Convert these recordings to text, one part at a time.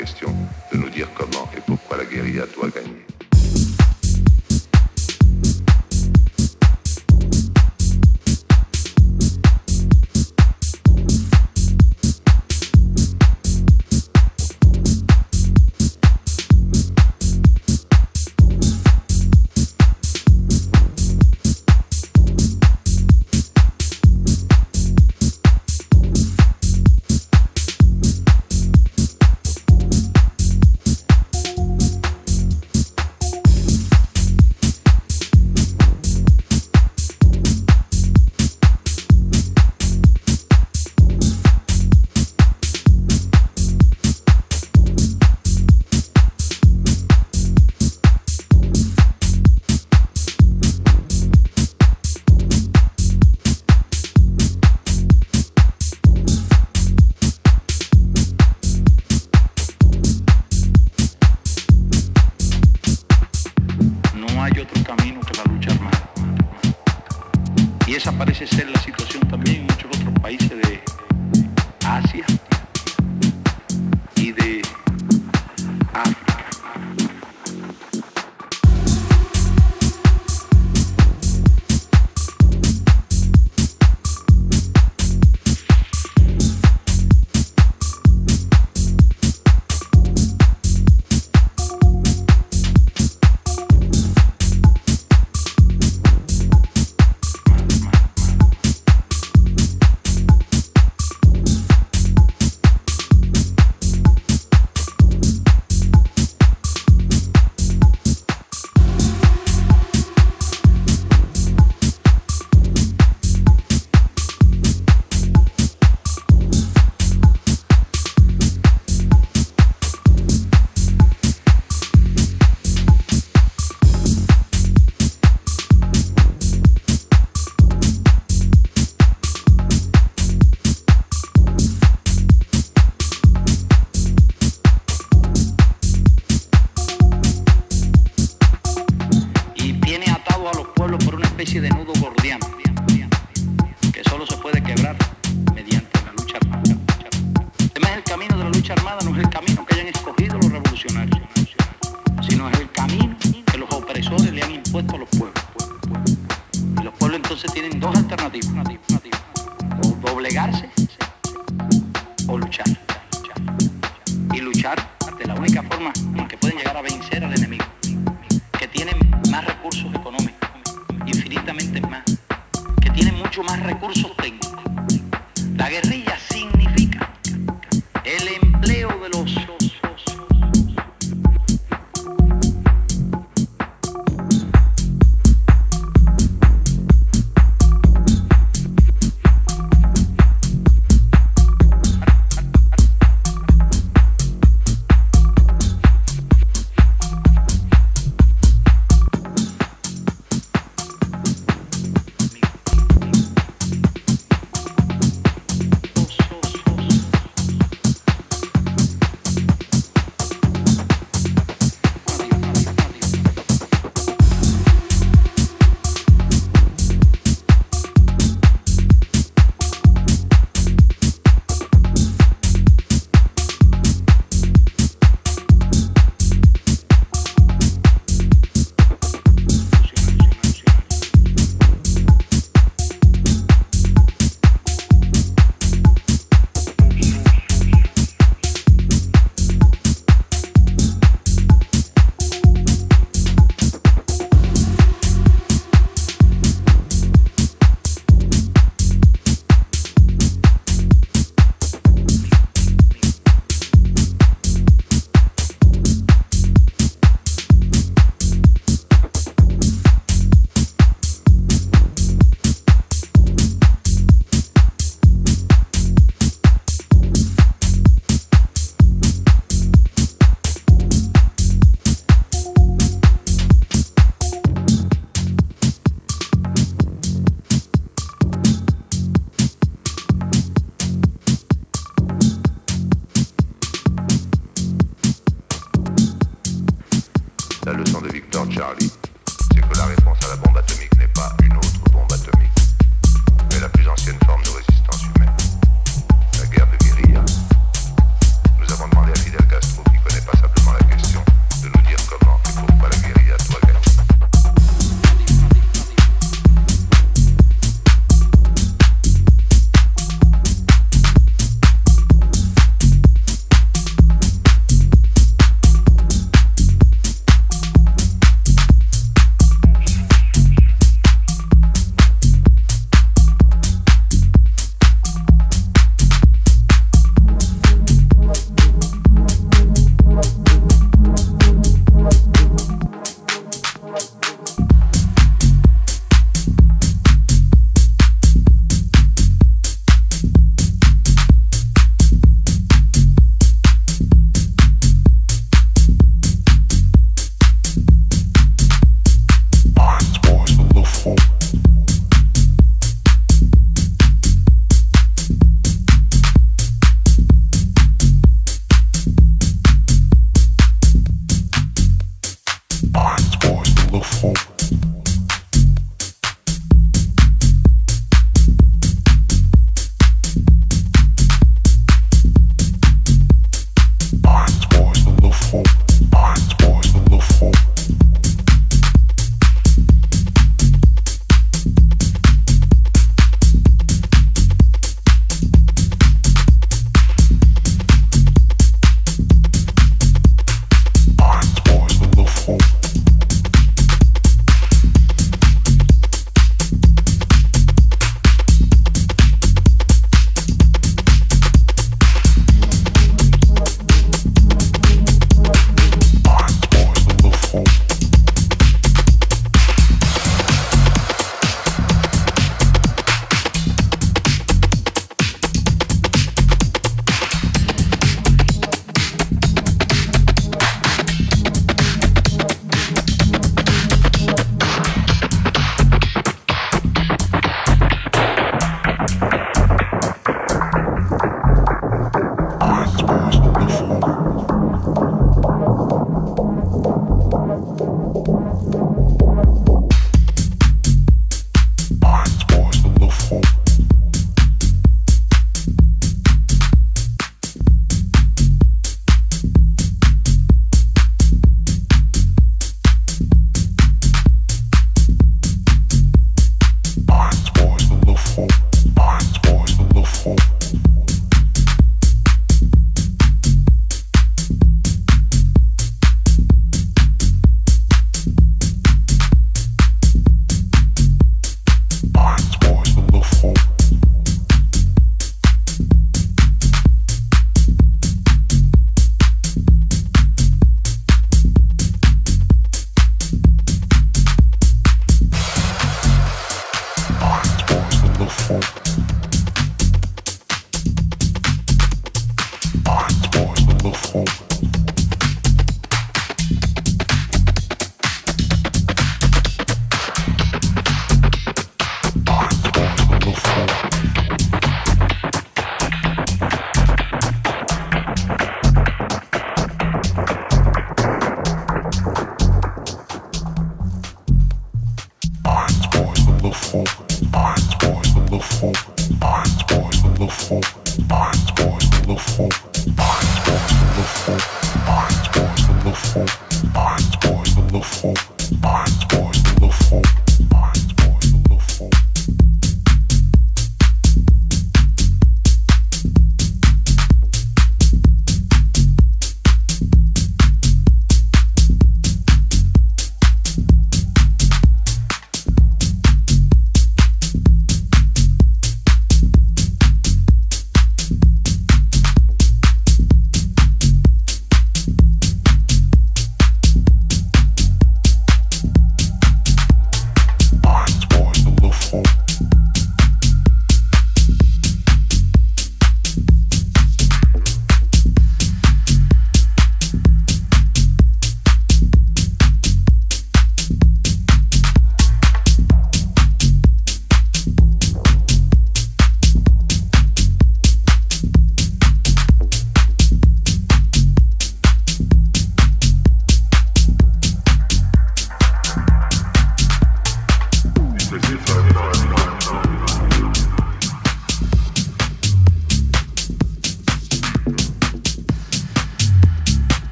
костюм.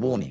Warning.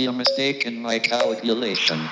Be a mistake in my calculation.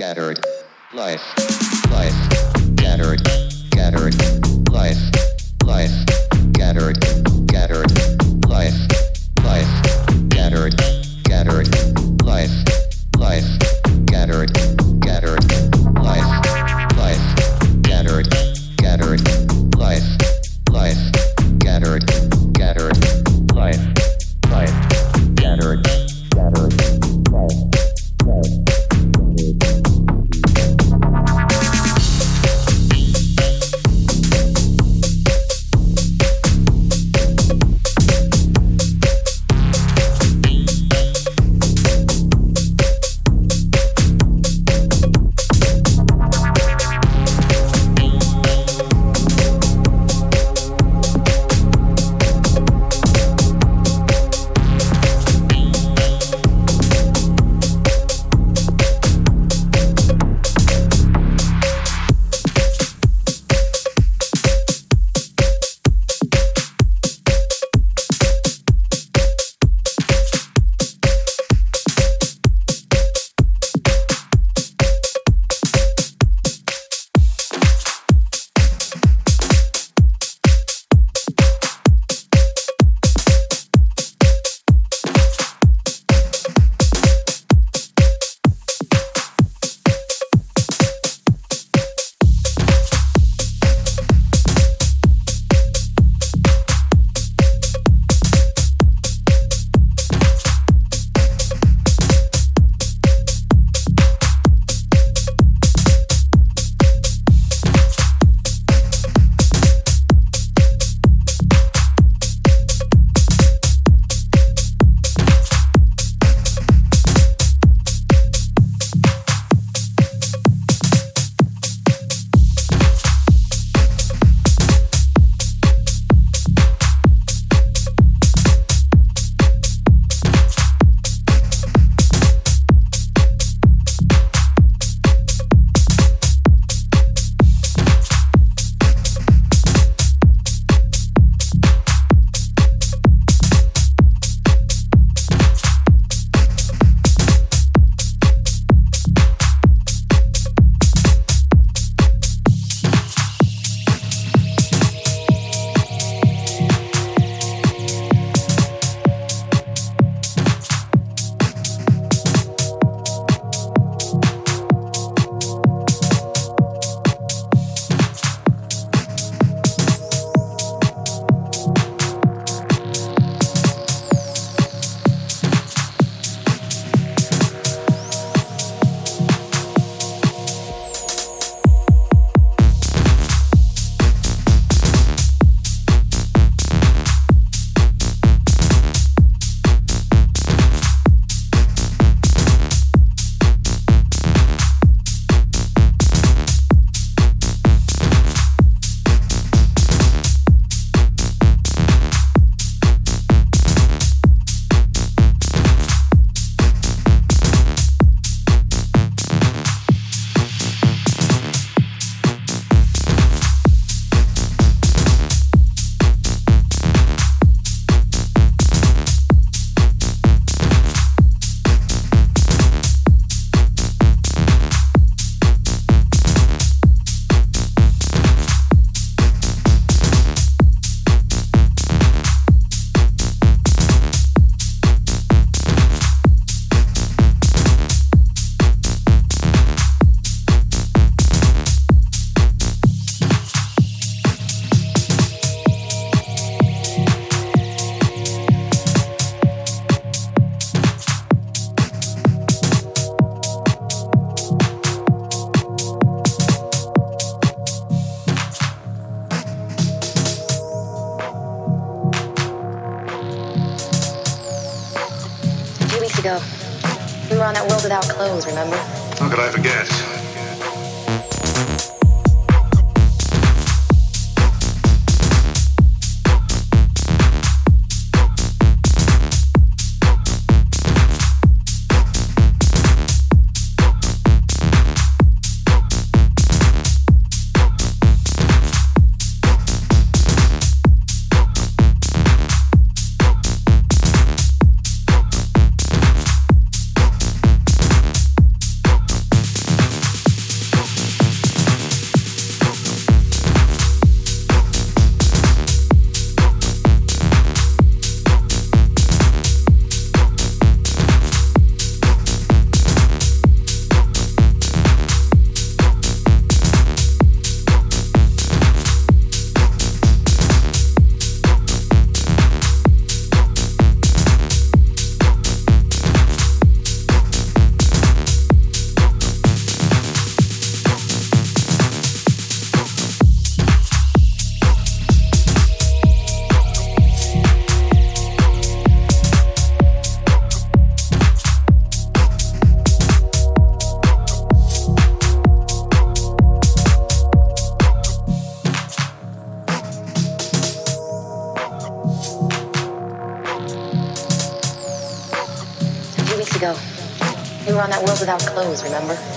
scattered life. Clothes, remember?